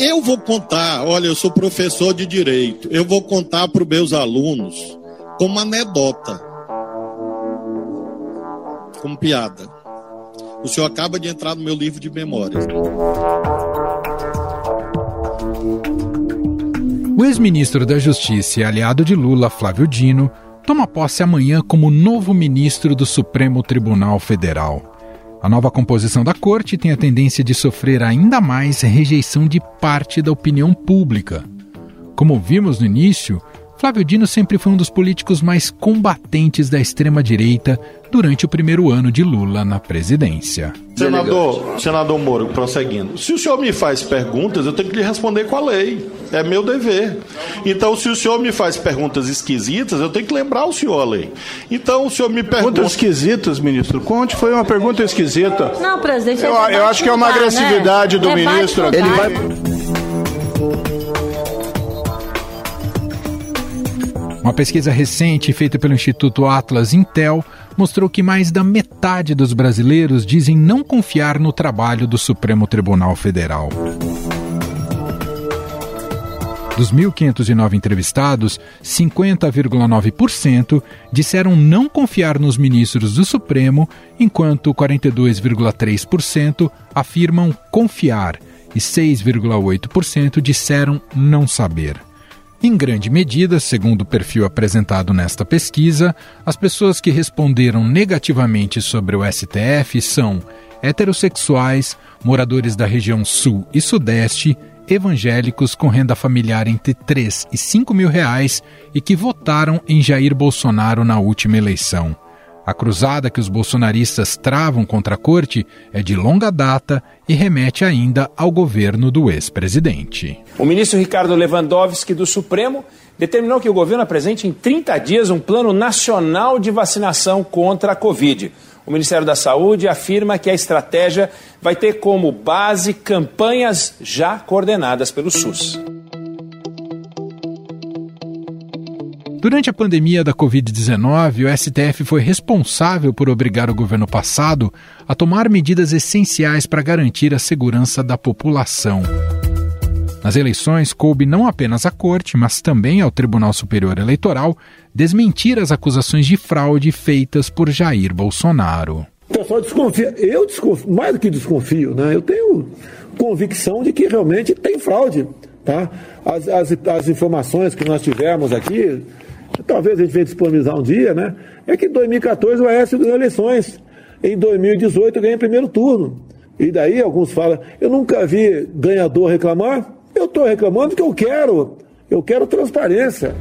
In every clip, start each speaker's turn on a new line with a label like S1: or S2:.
S1: Eu vou contar, olha, eu sou professor de direito, eu vou contar para os meus alunos como anedota, como piada. O senhor acaba de entrar no meu livro de memórias.
S2: O ex-ministro da Justiça e aliado de Lula, Flávio Dino, toma posse amanhã como novo ministro do Supremo Tribunal Federal. A nova composição da corte tem a tendência de sofrer ainda mais rejeição de parte da opinião pública. Como vimos no início, Flávio Dino sempre foi um dos políticos mais combatentes da extrema-direita durante o primeiro ano de Lula na presidência.
S1: Senador, senador Moro, prosseguindo. Se o senhor me faz perguntas, eu tenho que lhe responder com a lei. É meu dever. Então, se o senhor me faz perguntas esquisitas, eu tenho que lembrar o senhor a lei. Então, o senhor me pergunta.
S3: Perguntas esquisitas, ministro. Conte, foi uma pergunta esquisita.
S4: Não, presidente.
S3: Eu, eu acho que é uma agressividade né? do ministro.
S4: Ele vai.
S2: Uma pesquisa recente feita pelo Instituto Atlas Intel mostrou que mais da metade dos brasileiros dizem não confiar no trabalho do Supremo Tribunal Federal. Dos 1.509 entrevistados, 50,9% disseram não confiar nos ministros do Supremo, enquanto 42,3% afirmam confiar e 6,8% disseram não saber. Em grande medida, segundo o perfil apresentado nesta pesquisa, as pessoas que responderam negativamente sobre o STF são heterossexuais, moradores da região sul e sudeste, evangélicos com renda familiar entre 3 e 5 mil reais e que votaram em Jair Bolsonaro na última eleição. A cruzada que os bolsonaristas travam contra a corte é de longa data e remete ainda ao governo do ex-presidente.
S5: O ministro Ricardo Lewandowski do Supremo determinou que o governo apresente em 30 dias um plano nacional de vacinação contra a Covid. O Ministério da Saúde afirma que a estratégia vai ter como base campanhas já coordenadas pelo SUS.
S2: Durante a pandemia da Covid-19, o STF foi responsável por obrigar o governo passado a tomar medidas essenciais para garantir a segurança da população. Nas eleições, coube não apenas à Corte, mas também ao Tribunal Superior Eleitoral desmentir as acusações de fraude feitas por Jair Bolsonaro.
S6: O pessoal desconfia. Eu desconfio, mais do que desconfio, né? Eu tenho convicção de que realmente tem fraude. Tá? As, as, as informações que nós tivemos aqui talvez a gente venha disponibilizar um dia, né? É que em 2014 o Aécio ganhou eleições. Em 2018 ganhei primeiro turno. E daí alguns falam, eu nunca vi ganhador reclamar. Eu estou reclamando porque eu quero. Eu quero transparência.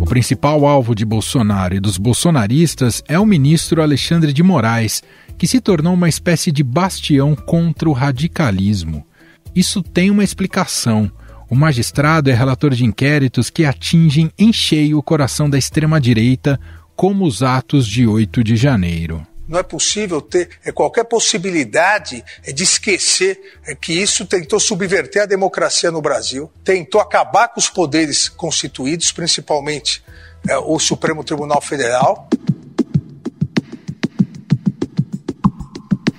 S2: O principal alvo de Bolsonaro e dos bolsonaristas é o ministro Alexandre de Moraes, que se tornou uma espécie de bastião contra o radicalismo. Isso tem uma explicação. O magistrado é relator de inquéritos que atingem em cheio o coração da extrema-direita, como os atos de 8 de janeiro.
S7: Não é possível ter é, qualquer possibilidade é, de esquecer é, que isso tentou subverter a democracia no Brasil, tentou acabar com os poderes constituídos, principalmente o Supremo Tribunal Federal,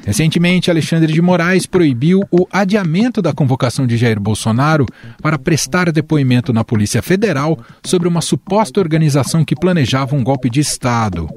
S2: Recentemente, Alexandre de Moraes proibiu o adiamento da convocação de Jair Bolsonaro para prestar depoimento na Polícia Federal sobre uma suposta organização que planejava um golpe de Estado.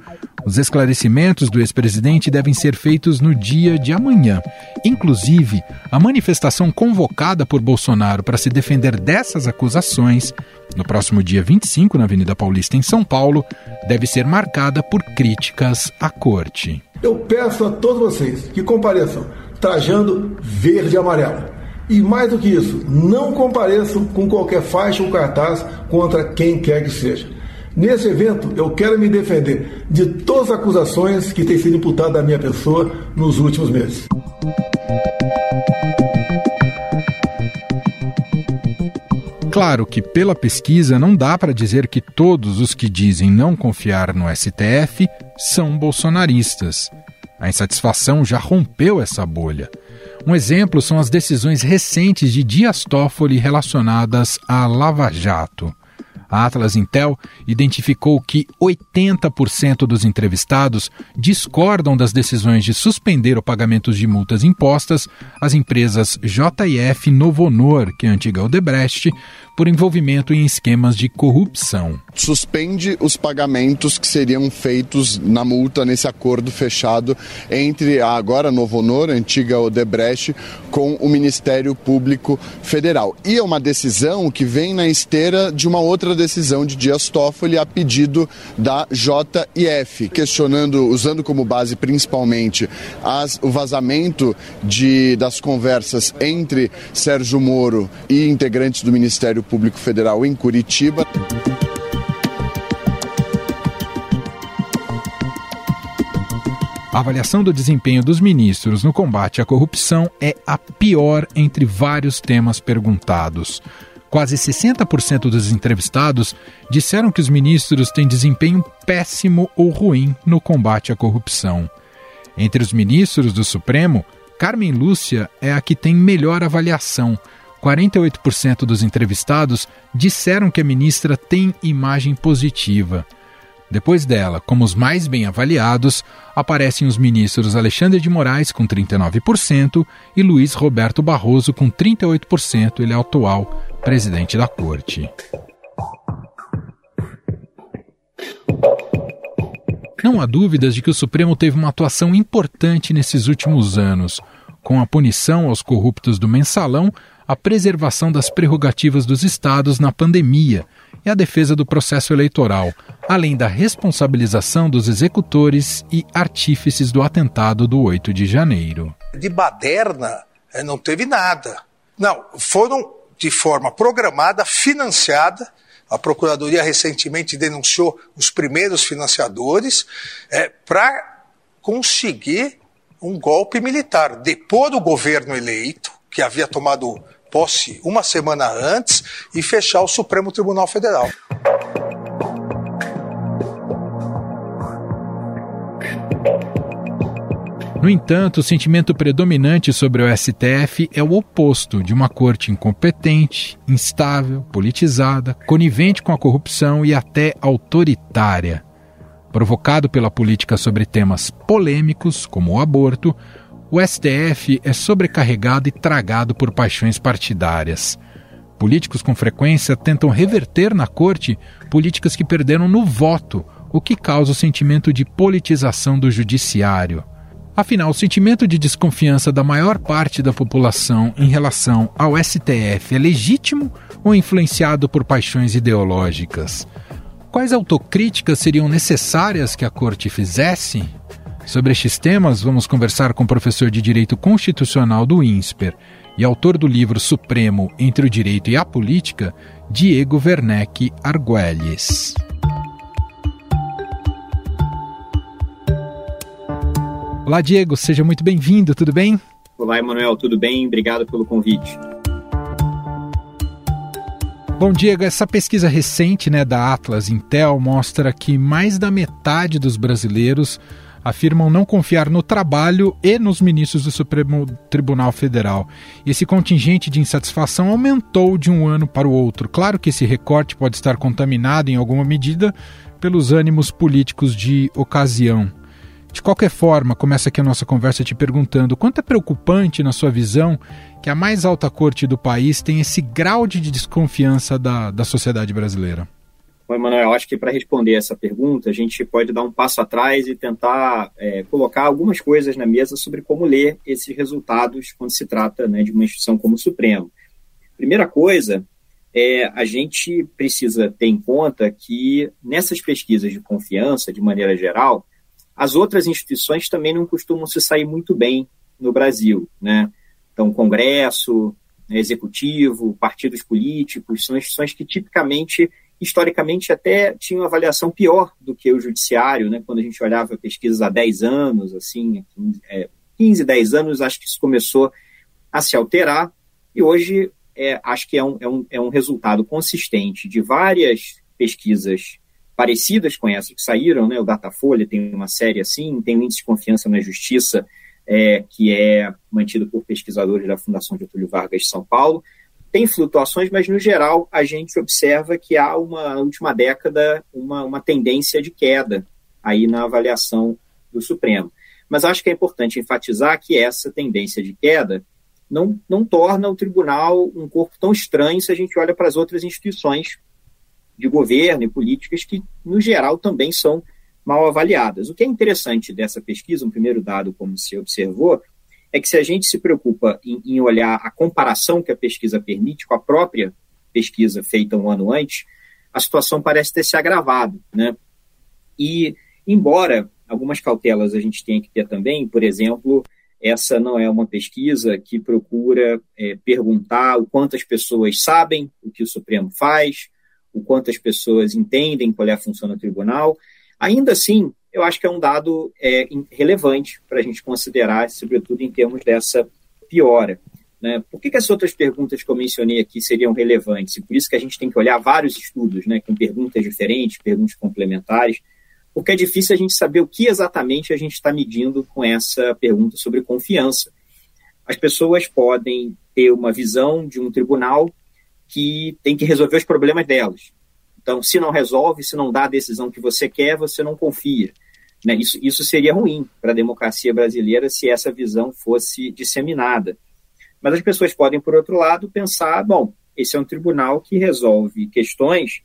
S2: Os esclarecimentos do ex-presidente devem ser feitos no dia de amanhã. Inclusive, a manifestação convocada por Bolsonaro para se defender dessas acusações, no próximo dia 25, na Avenida Paulista, em São Paulo, deve ser marcada por críticas à corte.
S6: Eu peço a todos vocês que compareçam trajando verde e amarelo. E mais do que isso, não compareçam com qualquer faixa ou cartaz contra quem quer que seja. Nesse evento, eu quero me defender de todas as acusações que têm sido imputadas à minha pessoa nos últimos meses.
S2: Claro que, pela pesquisa, não dá para dizer que todos os que dizem não confiar no STF são bolsonaristas. A insatisfação já rompeu essa bolha. Um exemplo são as decisões recentes de Dias Toffoli relacionadas à Lava Jato. A Atlas Intel identificou que 80% dos entrevistados discordam das decisões de suspender o pagamento de multas impostas às empresas JF Novo Honor, que é antiga Odebrecht, por envolvimento em esquemas de corrupção.
S4: Suspende os pagamentos que seriam feitos na multa nesse acordo fechado entre a agora Novo Honor, a antiga Odebrecht, com o Ministério Público Federal. E é uma decisão que vem na esteira de uma outra decisão de Dias Toffoli a pedido da JIF, questionando, usando como base principalmente as, o vazamento de, das conversas entre Sérgio Moro e integrantes do Ministério Público Federal em Curitiba.
S2: A avaliação do desempenho dos ministros no combate à corrupção é a pior entre vários temas perguntados. Quase 60% dos entrevistados disseram que os ministros têm desempenho péssimo ou ruim no combate à corrupção. Entre os ministros do Supremo, Carmen Lúcia é a que tem melhor avaliação. 48% dos entrevistados disseram que a ministra tem imagem positiva. Depois dela, como os mais bem avaliados, aparecem os ministros Alexandre de Moraes com 39% e Luiz Roberto Barroso com 38%, ele é o atual presidente da corte. Não há dúvidas de que o Supremo teve uma atuação importante nesses últimos anos, com a punição aos corruptos do mensalão, a preservação das prerrogativas dos estados na pandemia e a defesa do processo eleitoral, além da responsabilização dos executores e artífices do atentado do 8 de janeiro.
S7: De baderna, eh, não teve nada. Não, foram de forma programada, financiada. A Procuradoria recentemente denunciou os primeiros financiadores é, para conseguir um golpe militar, depor o governo eleito, que havia tomado posse uma semana antes, e fechar o Supremo Tribunal Federal.
S2: No entanto, o sentimento predominante sobre o STF é o oposto de uma corte incompetente, instável, politizada, conivente com a corrupção e até autoritária. Provocado pela política sobre temas polêmicos, como o aborto, o STF é sobrecarregado e tragado por paixões partidárias. Políticos com frequência tentam reverter na corte políticas que perderam no voto, o que causa o sentimento de politização do judiciário. Afinal, o sentimento de desconfiança da maior parte da população em relação ao STF é legítimo ou influenciado por paixões ideológicas? Quais autocríticas seriam necessárias que a Corte fizesse? Sobre estes temas, vamos conversar com o professor de Direito Constitucional do INSPER e autor do livro Supremo entre o Direito e a Política, Diego Werneck Arguelles. Olá, Diego, seja muito bem-vindo, tudo bem?
S8: Olá, Emanuel, tudo bem? Obrigado pelo convite.
S2: Bom, Diego, essa pesquisa recente né, da Atlas Intel mostra que mais da metade dos brasileiros afirmam não confiar no trabalho e nos ministros do Supremo Tribunal Federal. Esse contingente de insatisfação aumentou de um ano para o outro. Claro que esse recorte pode estar contaminado em alguma medida pelos ânimos políticos de ocasião. De qualquer forma, começa aqui a nossa conversa te perguntando quanto é preocupante, na sua visão, que a mais alta corte do país tem esse grau de desconfiança da, da sociedade brasileira?
S8: Bom, Emanuel, acho que para responder essa pergunta, a gente pode dar um passo atrás e tentar é, colocar algumas coisas na mesa sobre como ler esses resultados quando se trata né, de uma instituição como o Supremo. Primeira coisa, é, a gente precisa ter em conta que nessas pesquisas de confiança, de maneira geral, as outras instituições também não costumam se sair muito bem no Brasil, né? Então, Congresso, né, Executivo, partidos políticos, são instituições que tipicamente, historicamente, até tinham avaliação pior do que o Judiciário, né? Quando a gente olhava pesquisas há 10 anos, assim, 15, 10 é, anos, acho que isso começou a se alterar, e hoje é, acho que é um, é, um, é um resultado consistente de várias pesquisas parecidas com essas que saíram, né? O Datafolha tem uma série assim, tem um índice de confiança na justiça é, que é mantido por pesquisadores da Fundação Getúlio Vargas de São Paulo. Tem flutuações, mas no geral a gente observa que há uma, última década, uma, uma tendência de queda aí na avaliação do Supremo. Mas acho que é importante enfatizar que essa tendência de queda não, não torna o tribunal um corpo tão estranho se a gente olha para as outras instituições de governo e políticas que, no geral, também são mal avaliadas. O que é interessante dessa pesquisa, um primeiro dado, como se observou, é que se a gente se preocupa em, em olhar a comparação que a pesquisa permite com a própria pesquisa feita um ano antes, a situação parece ter se agravado. Né? E, embora algumas cautelas a gente tenha que ter também, por exemplo, essa não é uma pesquisa que procura é, perguntar o quanto as pessoas sabem o que o Supremo faz, o quanto as pessoas entendem qual é a função do tribunal. Ainda assim, eu acho que é um dado é, relevante para a gente considerar, sobretudo em termos dessa piora. Né? Por que, que, as outras perguntas que eu mencionei aqui seriam relevantes? E por isso que a gente tem que olhar vários estudos, né, com perguntas diferentes, perguntas complementares, porque é difícil a gente saber o que exatamente a gente está medindo com essa pergunta sobre confiança. As pessoas podem ter uma visão de um tribunal que tem que resolver os problemas delas. Então, se não resolve, se não dá a decisão que você quer, você não confia. Né? Isso, isso seria ruim para a democracia brasileira se essa visão fosse disseminada. Mas as pessoas podem, por outro lado, pensar: bom, esse é um tribunal que resolve questões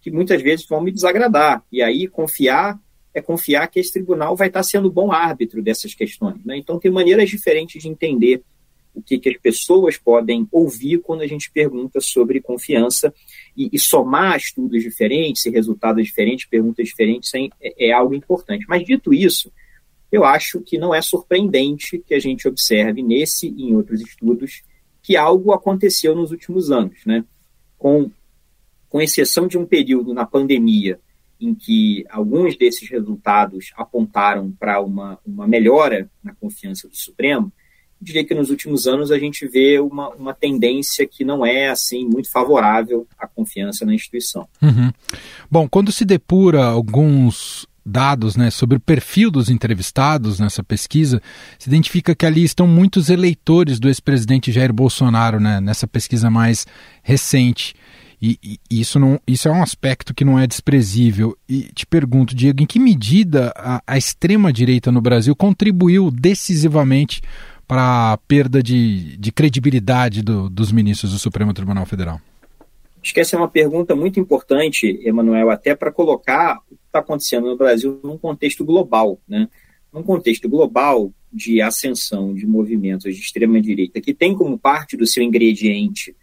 S8: que muitas vezes vão me desagradar. E aí, confiar é confiar que esse tribunal vai estar sendo bom árbitro dessas questões. Né? Então, tem maneiras diferentes de entender o que, que, as pessoas podem ouvir quando a gente pergunta sobre confiança e, e somar estudos diferentes resultados diferentes, perguntas diferentes, é, é, algo importante. Mas, dito isso, eu acho que não é surpreendente que a gente observe nesse e em outros estudos que algo aconteceu nos últimos anos, né? Com com exceção de um período na pandemia em que alguns desses resultados apontaram para uma, uma melhora na confiança do Supremo, diria que nos últimos anos a gente vê uma, uma tendência que não é assim muito favorável à confiança na instituição.
S2: Uhum. Bom, quando se depura alguns dados né, sobre o perfil dos entrevistados nessa pesquisa, se identifica que ali estão muitos eleitores do ex-presidente Jair Bolsonaro né, nessa pesquisa mais recente. E, e, isso, não, isso é um aspecto que não é desprezível. E te pergunto, Diego, em que medida a, a extrema-direita no Brasil contribuiu decisivamente para a perda de, de credibilidade do, dos ministros do Supremo Tribunal Federal?
S8: Acho que essa é uma pergunta muito importante, Emanuel, até para colocar o que está acontecendo no Brasil num contexto global. Né? Num contexto global de ascensão de movimentos de extrema-direita, que tem como parte do seu ingrediente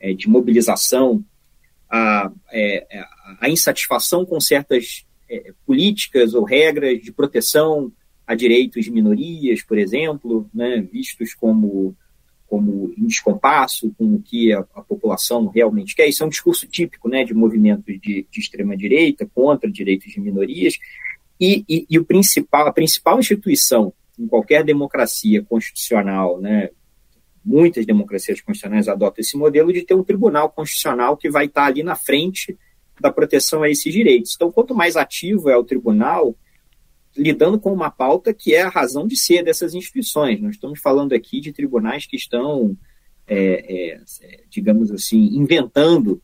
S8: é, de mobilização a, é, a insatisfação com certas é, políticas ou regras de proteção a direitos de minorias, por exemplo, né, vistos como, como em descompasso com o que a, a, população realmente quer. Isso é um discurso típico né, de movimentos de, de extrema-direita contra direitos de minorias. E, e, e, o principal, a principal instituição em qualquer democracia constitucional, né, muitas democracias constitucionais adotam esse modelo de ter um tribunal constitucional que vai estar ali na frente da proteção a esses direitos. Então, quanto mais ativo é o tribunal, lidando com uma pauta que é a razão de ser dessas instituições. Nós estamos falando aqui de tribunais que estão, é, é, digamos assim, inventando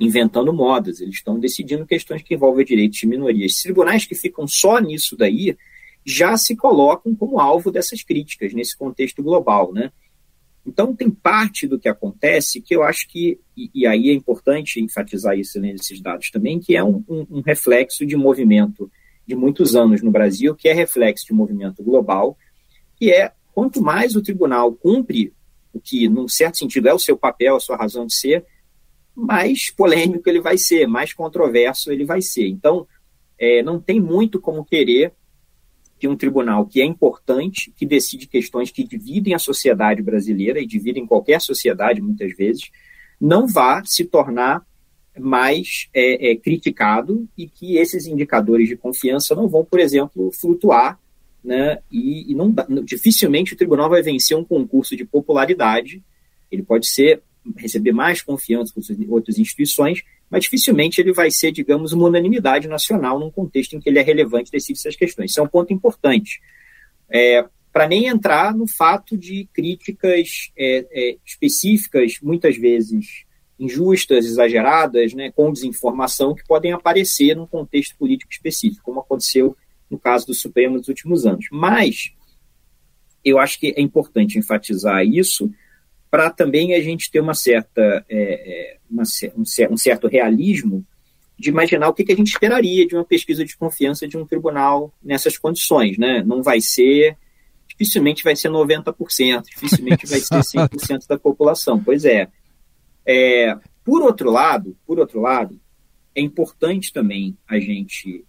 S8: inventando modas, eles estão decidindo questões que envolvem direitos de minorias. Tribunais que ficam só nisso daí já se colocam como alvo dessas críticas nesse contexto global, né? Então, tem parte do que acontece que eu acho que, e, e aí é importante enfatizar isso nesses dados também, que é um, um, um, reflexo de movimento de muitos anos no Brasil, que é reflexo de um movimento global, que é quanto mais o tribunal cumpre o que, num certo sentido, é o seu papel, a sua razão de ser, mais polêmico ele vai ser, mais controverso ele vai ser. Então, é, não tem muito como querer que um tribunal que é importante, que decide questões que dividem a sociedade brasileira e dividem qualquer sociedade muitas vezes, não vá se tornar mais é, é, criticado e que esses indicadores de confiança não vão, por exemplo, flutuar, né? E, e não, dificilmente o tribunal vai vencer um concurso de popularidade. Ele pode ser receber mais confiança com outras instituições, mas dificilmente ele vai ser, digamos, uma unanimidade nacional num contexto em que ele é relevante e decide essas questões. Isso é um ponto importante. É, para nem entrar no fato de críticas é, é, específicas, muitas vezes injustas, exageradas, né, com desinformação, que podem aparecer num contexto político específico, como aconteceu no caso do Supremo nos últimos anos. Mas eu acho que é importante enfatizar isso para também a gente ter uma certa, é, é uma, um, certo realismo de imaginar o que, que a gente esperaria de uma pesquisa de confiança de um tribunal nessas condições. Né? Não vai ser, dificilmente vai ser 90%, dificilmente vai ser 100% da população. Pois é. É. Por outro lado, por outro lado, é importante também a gente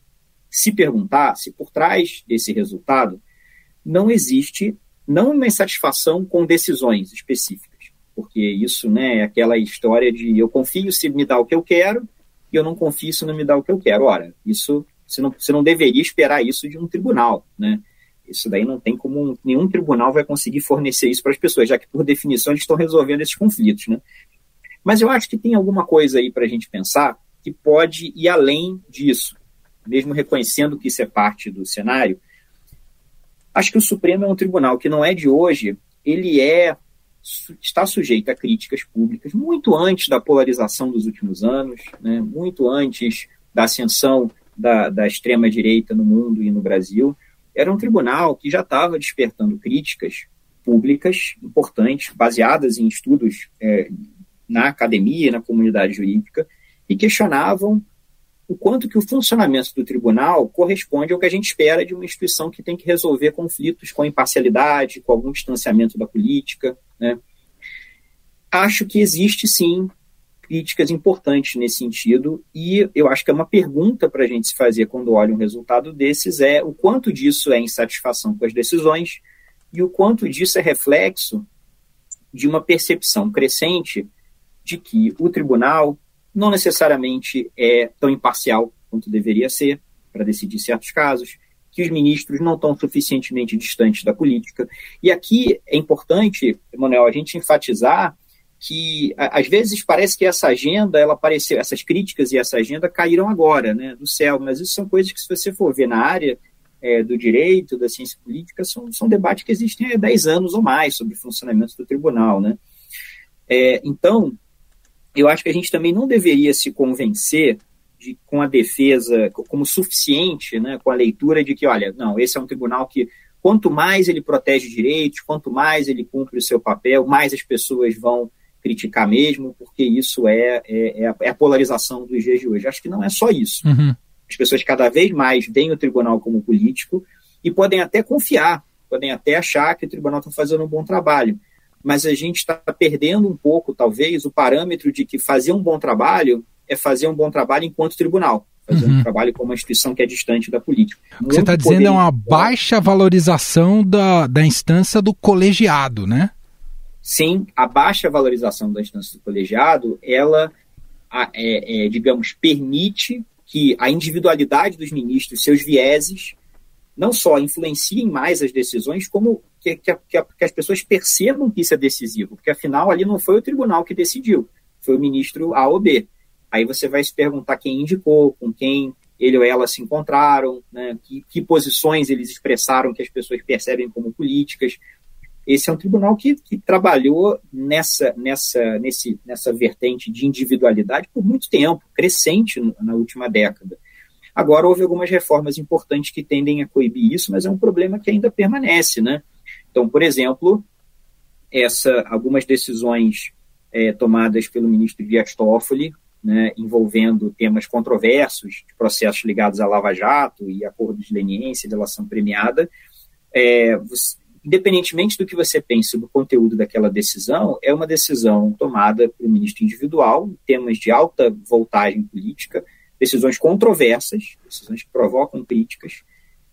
S8: se perguntar se por trás desse resultado não existe não uma insatisfação com decisões específicas, porque isso né, é aquela história de eu confio se me dá o que eu quero e eu não confio se não me dá o que eu quero. Ora, isso você não, você não deveria esperar isso de um tribunal, né? Isso daí não tem como nenhum tribunal vai conseguir fornecer isso para as pessoas, já que por definição eles estão resolvendo esses conflitos, né? Mas eu acho que tem alguma coisa aí para a gente pensar que pode ir além disso, mesmo reconhecendo que isso é parte do cenário. Acho que o Supremo é um tribunal que não é de hoje, ele é está sujeito a críticas públicas muito antes da polarização dos últimos anos, né, muito antes da ascensão da, da extrema-direita no mundo e no Brasil. Era um tribunal que já estava despertando críticas públicas importantes, baseadas em estudos é, na academia, na comunidade jurídica, e questionavam o quanto que o funcionamento do tribunal corresponde ao que a gente espera de uma instituição que tem que resolver conflitos com imparcialidade, com algum distanciamento da política. Né? Acho que existe sim críticas importantes nesse sentido e eu acho que é uma pergunta para a gente se fazer quando olha um resultado desses é o quanto disso é insatisfação com as decisões e o quanto disso é reflexo de uma percepção crescente de que o tribunal não necessariamente é tão imparcial quanto deveria ser para decidir certos casos, que os ministros não estão suficientemente distantes da política. E aqui é importante, Emanuel, a gente enfatizar que às vezes parece que essa agenda, ela apareceu, essas críticas e essa agenda caíram agora, né, do céu, mas isso são coisas que se você for ver na área é, do direito, da ciência política, são, são debates que existem há 10 anos ou mais sobre o funcionamento do tribunal, né. É, então, eu acho que a gente também não deveria se convencer de, com a defesa como suficiente, né, com a leitura de que, olha, não, esse é um tribunal que quanto mais ele protege direitos, quanto mais ele cumpre o seu papel, mais as pessoas vão criticar mesmo, porque isso é, é, é, a, é a, polarização dos dias de hoje. Acho que não é só isso.
S2: Uhum.
S8: As pessoas cada vez mais veem o tribunal como político e podem até confiar, podem até achar que o tribunal está fazendo um bom trabalho mas a gente está perdendo um pouco, talvez, o parâmetro de que fazer um bom trabalho é fazer um bom trabalho enquanto tribunal. Fazer uhum. um trabalho como uma instituição que é distante da política.
S2: O que você está dizendo é uma baixa valorização da, da instância do colegiado, né?
S8: Sim, a baixa valorização da instância do colegiado, ela, é, é, digamos, permite que a individualidade dos ministros, seus vieses, não só influenciem mais as decisões, como que, que, que, as pessoas percebam que isso é decisivo, porque afinal ali não foi o tribunal que decidiu, foi o ministro A ou B. Aí você vai se perguntar quem indicou, com quem ele ou ela se encontraram, né, que, que posições eles expressaram que as pessoas percebem como políticas. Esse é um tribunal que, que trabalhou nessa, nessa, nesse, nessa vertente de individualidade por muito tempo, crescente na última década. Agora, houve algumas reformas importantes que tendem a coibir isso, mas é um problema que ainda permanece, né? Então, por exemplo, essa, algumas decisões é, tomadas pelo ministro Dias Toffoli, né, envolvendo temas controversos, de processos ligados à Lava Jato e acordos de leniência delação premiada, é, você, independentemente do que você pense do conteúdo daquela decisão, é uma decisão tomada pelo ministro individual, em temas de alta voltagem política, decisões controversas, decisões que provocam críticas,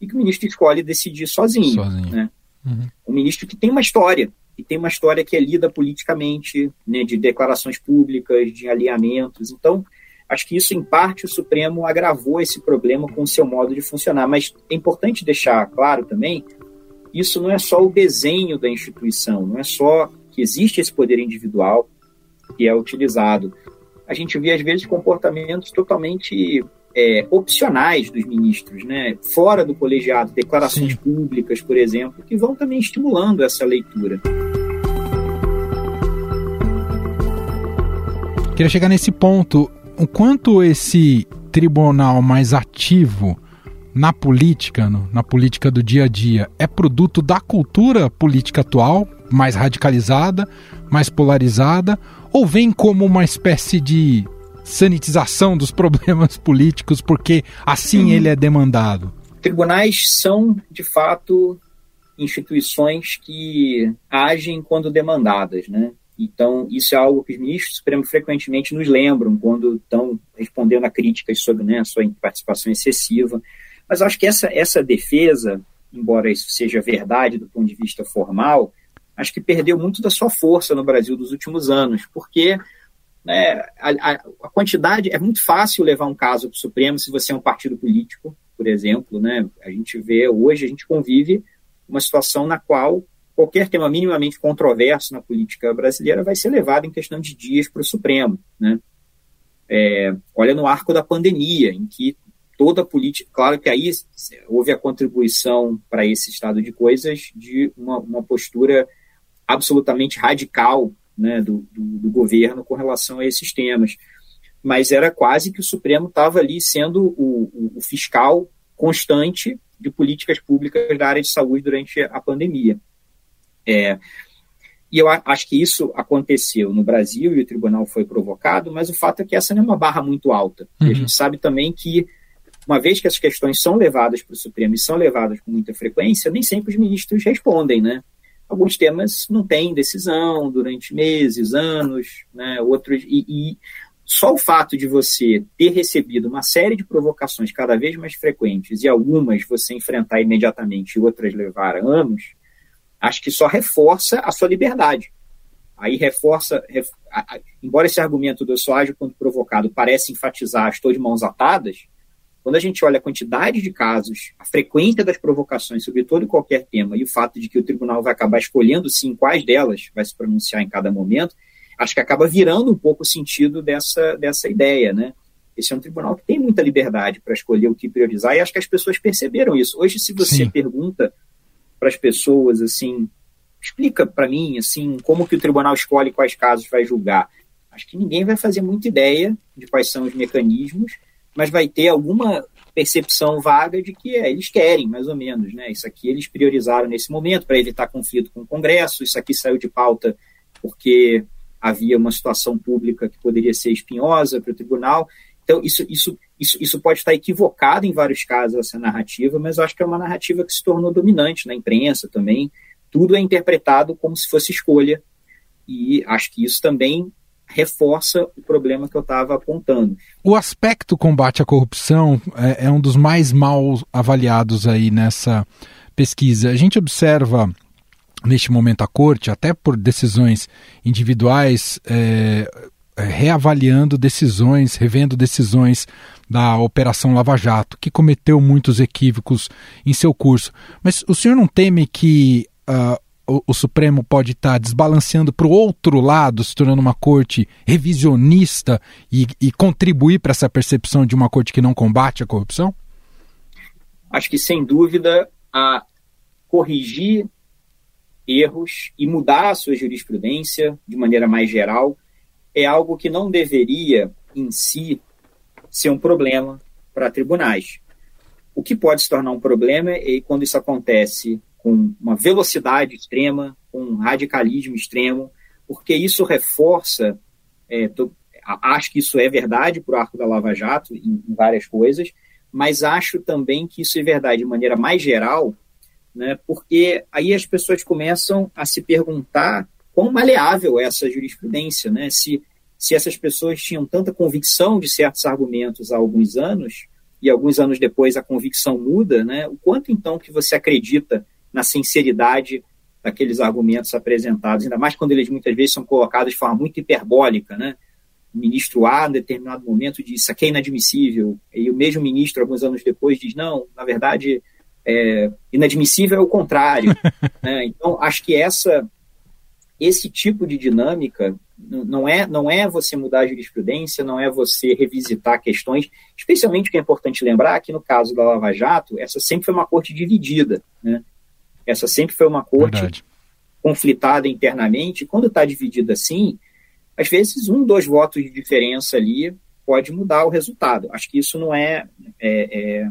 S8: e que o ministro escolhe decidir sozinho. sozinho. Né? Uhum. Um ministro que tem uma história, que tem uma história que é lida politicamente, né, de declarações públicas, de alinhamentos. Então, acho que isso, em parte, o Supremo agravou esse problema com o seu modo de funcionar. Mas é importante deixar claro também, isso não é só o desenho da instituição, não é só que existe esse poder individual que é utilizado. A gente vê, às vezes, comportamentos totalmente é, opcionais dos ministros, né? fora do colegiado, declarações Sim. públicas, por exemplo, que vão também estimulando essa leitura.
S2: Queria chegar nesse ponto. O quanto esse tribunal mais ativo na política, na política do dia a dia, é produto da cultura política atual, mais radicalizada, mais polarizada, ou vem como uma espécie de sanitização dos problemas políticos, porque assim uhum. ele é demandado?
S8: Tribunais são, de fato, instituições que agem quando demandadas, né? Então, isso é algo que os ministros do Supremo frequentemente nos lembram quando estão respondendo a críticas sobre né, a sua participação excessiva. Mas acho que essa, essa defesa, embora isso seja verdade do ponto de vista formal, acho que perdeu muito da sua força no Brasil dos últimos anos, porque né, a, a, quantidade é muito fácil levar um caso para o Supremo se você é um partido político, por exemplo, né? A gente vê hoje a gente convive uma situação na qual qualquer tema minimamente controverso na política brasileira vai ser levado em questão de dias para o Supremo, né? É, olha no arco da pandemia, em que toda a política, claro que aí houve a contribuição para esse estado de coisas de uma, uma postura absolutamente radical né, do, do, do, governo com relação a esses temas. Mas era quase que o Supremo estava ali sendo o, o, fiscal constante de políticas públicas da área de saúde durante a pandemia. É, e eu acho que isso aconteceu no Brasil e o tribunal foi provocado, mas o fato é que essa não é uma barra muito alta. Uhum. A gente sabe também que, uma vez que essas questões são levadas para o Supremo e são levadas com muita frequência, nem sempre os ministros respondem, né? Alguns temas não têm decisão durante meses, anos, né, outros e, e, só o fato de você ter recebido uma série de provocações cada vez mais frequentes e algumas você enfrentar imediatamente e outras levar anos, acho que só reforça a sua liberdade. Aí reforça, ref, a, a, embora esse argumento do eu só ágil quando provocado parece enfatizar estou de mãos atadas, quando a gente olha a quantidade de casos, a frequência das provocações sobre todo e qualquer tema e o fato de que o tribunal vai acabar escolhendo sim quais delas vai se pronunciar em cada momento, acho que acaba virando um pouco o sentido dessa, dessa ideia, né? Esse é um tribunal que tem muita liberdade para escolher o que priorizar e acho que as pessoas perceberam isso. Hoje, se você sim. pergunta para as pessoas assim, explica para mim assim como que o tribunal escolhe quais casos vai julgar. Acho que ninguém vai fazer muita ideia de quais são os mecanismos mas vai ter alguma percepção vaga de que é, eles querem, mais ou menos, né? Isso aqui eles priorizaram nesse momento para evitar conflito com o Congresso, isso aqui saiu de pauta porque havia uma situação pública que poderia ser espinhosa para o tribunal. Então, isso, isso, isso, isso pode estar equivocado em vários casos, essa narrativa, mas eu acho que é uma narrativa que se tornou dominante na imprensa também. Tudo é interpretado como se fosse escolha, e acho que isso também reforça o problema que eu estava apontando.
S2: O aspecto combate à corrupção é, é, um dos mais mal avaliados aí nessa pesquisa. A gente observa neste momento a corte, até por decisões individuais, é, é reavaliando decisões, revendo decisões da Operação Lava Jato, que cometeu muitos equívocos em seu curso. Mas o senhor não teme que uh, o, o Supremo pode estar tá desbalanceando para o outro lado, se tornando uma corte revisionista e, e contribuir para essa percepção de uma corte que não combate a corrupção?
S8: Acho que, sem dúvida, a corrigir erros e mudar a sua jurisprudência de maneira mais geral é algo que não deveria, em si, ser um problema para tribunais. O que pode se tornar um problema é quando isso acontece com uma velocidade extrema, com um radicalismo extremo, porque isso reforça, é, tô, acho que isso é verdade para o arco da Lava Jato em, em, várias coisas, mas acho também que isso é verdade de maneira mais geral, né, porque aí as pessoas começam a se perguntar quão maleável é essa jurisprudência, né, se, se essas pessoas tinham tanta convicção de certos argumentos há alguns anos, e alguns anos depois a convicção muda, né, o quanto então que você acredita na sinceridade daqueles argumentos apresentados, ainda mais quando eles muitas vezes são colocados de forma muito hiperbólica, né? O ministro A, em determinado momento, diz isso aqui é inadmissível, e o mesmo ministro, alguns anos depois, diz não, na verdade, é, inadmissível é o contrário. né? Então, acho que essa esse tipo de dinâmica não é, não é você mudar a jurisprudência, não é você revisitar questões, especialmente o que é importante lembrar que no caso da Lava Jato, essa sempre foi uma corte dividida, né? Essa sempre foi uma corte Verdade. conflitada internamente, quando está dividida assim, às vezes um, dois votos de diferença ali pode mudar o resultado. Acho que isso não é, é, é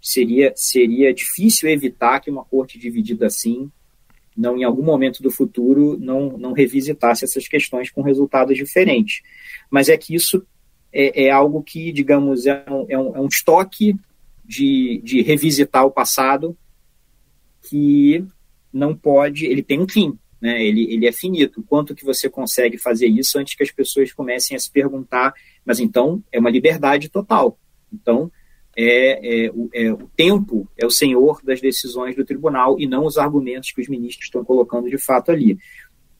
S8: seria, seria difícil evitar que uma corte dividida assim não em algum momento do futuro não, não revisitasse essas questões com resultados diferentes. Mas é que isso é, é algo que, digamos, é um, é um, é um estoque de, de revisitar o passado que não pode, ele tem um fim, né? ele, ele é finito. Quanto que você consegue fazer isso antes que as pessoas comecem a se perguntar, mas então é uma liberdade total. Então, é, é, o, é, o tempo é o senhor das decisões do tribunal e não os argumentos que os ministros estão colocando de fato ali.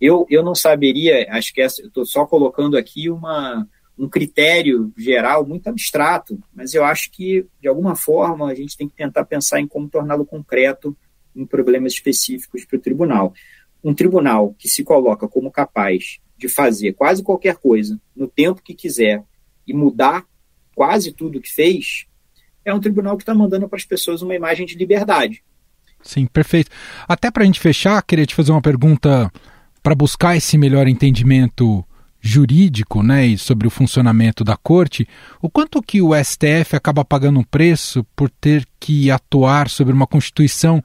S8: Eu, eu não saberia, acho que estou só colocando aqui uma, um critério geral muito abstrato, mas eu acho que, de alguma forma, a gente tem que tentar pensar em como torná-lo concreto em problemas específicos para o tribunal. Um tribunal que se coloca como capaz de fazer quase qualquer coisa no tempo que quiser e mudar quase tudo que fez, é um tribunal que está mandando para as pessoas uma imagem de liberdade.
S2: Sim, perfeito. Até para a gente fechar, queria te fazer uma pergunta para buscar esse melhor entendimento jurídico, né, e sobre o funcionamento da corte, o quanto que o STF acaba pagando um preço por ter que atuar sobre uma constituição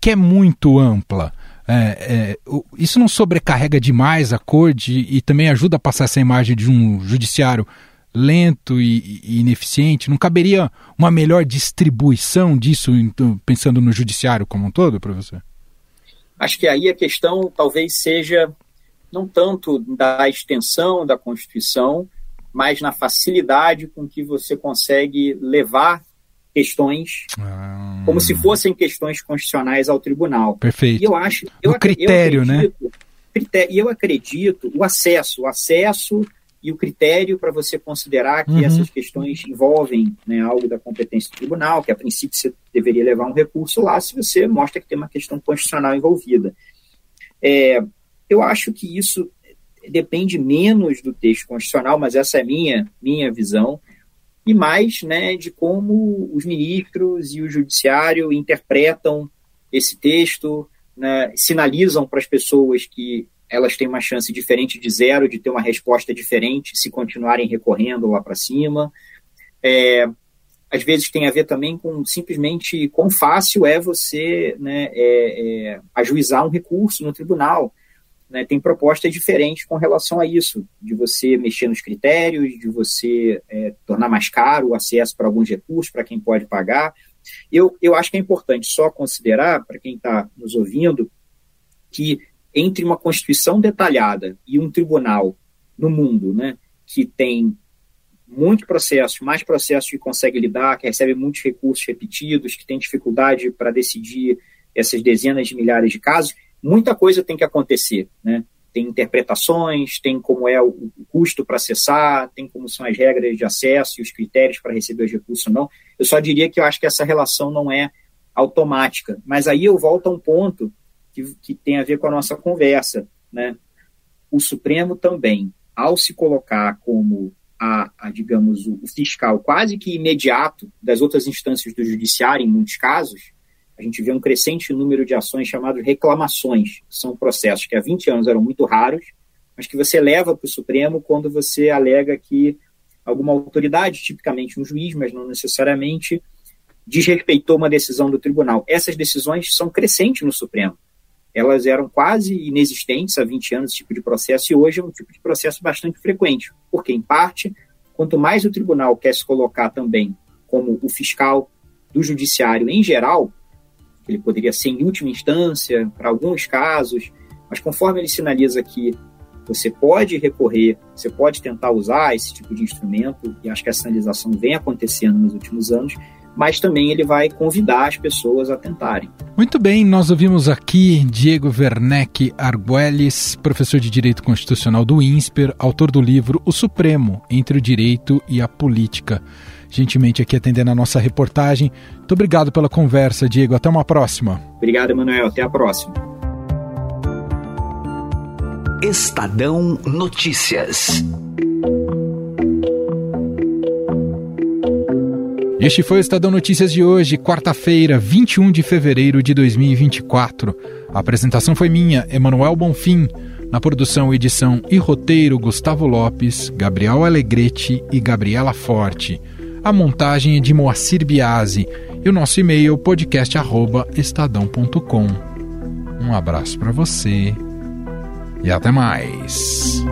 S2: que é muito ampla. É, é, isso não sobrecarrega demais a corte e também ajuda a passar essa imagem de um judiciário lento e, e, ineficiente? Não caberia uma melhor distribuição disso, então, pensando no judiciário como um todo, professor?
S8: Acho que aí a questão talvez seja não tanto da extensão da Constituição, mas na facilidade com que você consegue levar questões ah. como se fossem questões constitucionais ao tribunal.
S2: Perfeito.
S8: E eu acho, eu,
S2: o critério, eu né? acredito,
S8: né? E eu acredito o acesso, o acesso e o critério para você considerar que uhum. essas questões envolvem né, algo da competência do tribunal, que a princípio você deveria levar um recurso lá se você mostra que tem uma questão constitucional envolvida. É, eu acho que isso depende menos do texto constitucional, mas essa é minha minha visão, e mais né, de como os ministros e o judiciário interpretam esse texto, né, sinalizam para as pessoas que elas têm uma chance diferente de zero de ter uma resposta diferente se continuarem recorrendo lá para cima. É, às vezes tem a ver também com simplesmente quão fácil é você né, é, é, ajuizar um recurso no tribunal. Né, tem propostas diferentes com relação a isso, de você mexer nos critérios, de você é, tornar mais caro o acesso para alguns recursos, para quem pode pagar. Eu, eu acho que é importante só considerar, para quem está nos ouvindo, que entre uma Constituição detalhada e um tribunal no mundo, né, que tem muito processo, mais processos que consegue lidar, que recebe muitos recursos repetidos, que tem dificuldade para decidir essas dezenas de milhares de casos, muita coisa tem que acontecer, né? Tem interpretações, tem como é o custo para acessar, tem como são as regras de acesso e os critérios para receber os recursos ou não. Eu só diria que eu acho que essa relação não é automática. Mas aí eu volto a um ponto que, que tem a ver com a nossa conversa. Né? O Supremo também, ao se colocar como a, a, digamos, o fiscal quase que imediato das outras instâncias do judiciário, em muitos casos, a gente vê um crescente número de ações chamadas reclamações. São processos que há 20 anos eram muito raros, mas que você leva para o Supremo quando você alega que alguma autoridade, tipicamente um juiz, mas não necessariamente, desrespeitou uma decisão do tribunal. Essas decisões são crescentes no Supremo elas eram quase inexistentes há 20 anos, esse tipo de processo, e hoje é um tipo de processo bastante frequente, porque, em parte, quanto mais o tribunal quer se colocar também como o fiscal do judiciário em geral, ele poderia ser em última instância para alguns casos, mas conforme ele sinaliza que você pode recorrer, você pode tentar usar esse tipo de instrumento, e acho que a sinalização vem acontecendo nos últimos anos, mas também ele vai convidar as pessoas a tentarem.
S2: Muito bem, nós ouvimos aqui Diego Werneck Arguelles, professor de Direito Constitucional do INSPER, autor do livro O Supremo, Entre o Direito e a Política. Gentilmente aqui atendendo a nossa reportagem. Muito obrigado pela conversa, Diego. Até uma próxima.
S8: Obrigado, Emanuel. Até a próxima.
S9: Estadão Notícias.
S2: Este foi o Estadão Notícias de hoje, quarta-feira, 21 de fevereiro de 2024. A apresentação foi minha, Emanuel Bonfim. Na produção, edição e roteiro, Gustavo Lopes, Gabriel Alegrete e Gabriela Forte. A montagem é de Moacir Biasi e o nosso e-mail podcast@estadão.com. Um abraço para você e até mais.